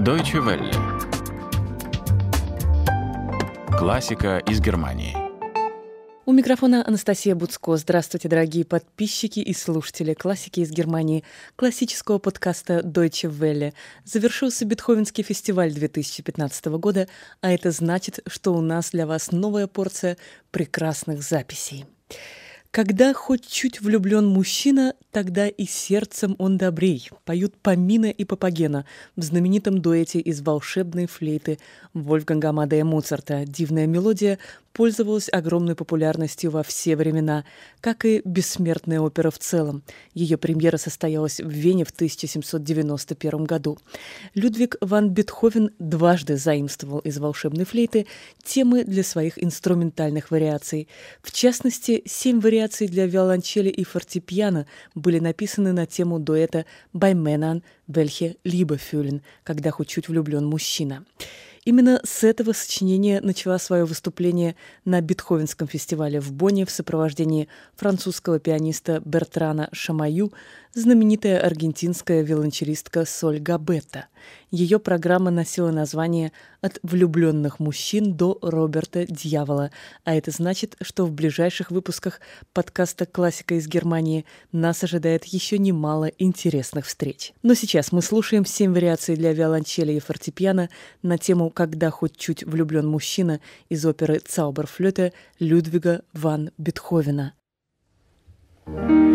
Deutsche Welle. Классика из Германии. У микрофона Анастасия Буцко. Здравствуйте, дорогие подписчики и слушатели классики из Германии, классического подкаста Deutsche Welle. Завершился Бетховенский фестиваль 2015 года, а это значит, что у нас для вас новая порция прекрасных записей. Когда хоть чуть влюблен мужчина, тогда и сердцем он добрей. Поют Памина и Папагена в знаменитом дуэте из волшебной флейты Вольфганга Амадея Моцарта. Дивная мелодия пользовалась огромной популярностью во все времена, как и бессмертная опера в целом. Ее премьера состоялась в Вене в 1791 году. Людвиг ван Бетховен дважды заимствовал из волшебной флейты темы для своих инструментальных вариаций. В частности, семь вариаций для виолончели и фортепиано были написаны на тему дуэта «Bei Männern, welche Liebe fühlen», когда хоть чуть влюблен мужчина. Именно с этого сочинения начала свое выступление на Бетховенском фестивале в Бонне в сопровождении французского пианиста Бертрана Шамаю знаменитая аргентинская виолончелистка Соль Габетта. Ее программа носила название «От влюбленных мужчин до Роберта Дьявола», а это значит, что в ближайших выпусках подкаста «Классика из Германии» нас ожидает еще немало интересных встреч. Но сейчас мы слушаем семь вариаций для виолончели и фортепиано на тему «Когда хоть чуть влюблен мужчина» из оперы «Цауберфлёте» Людвига ван Бетховена. thank you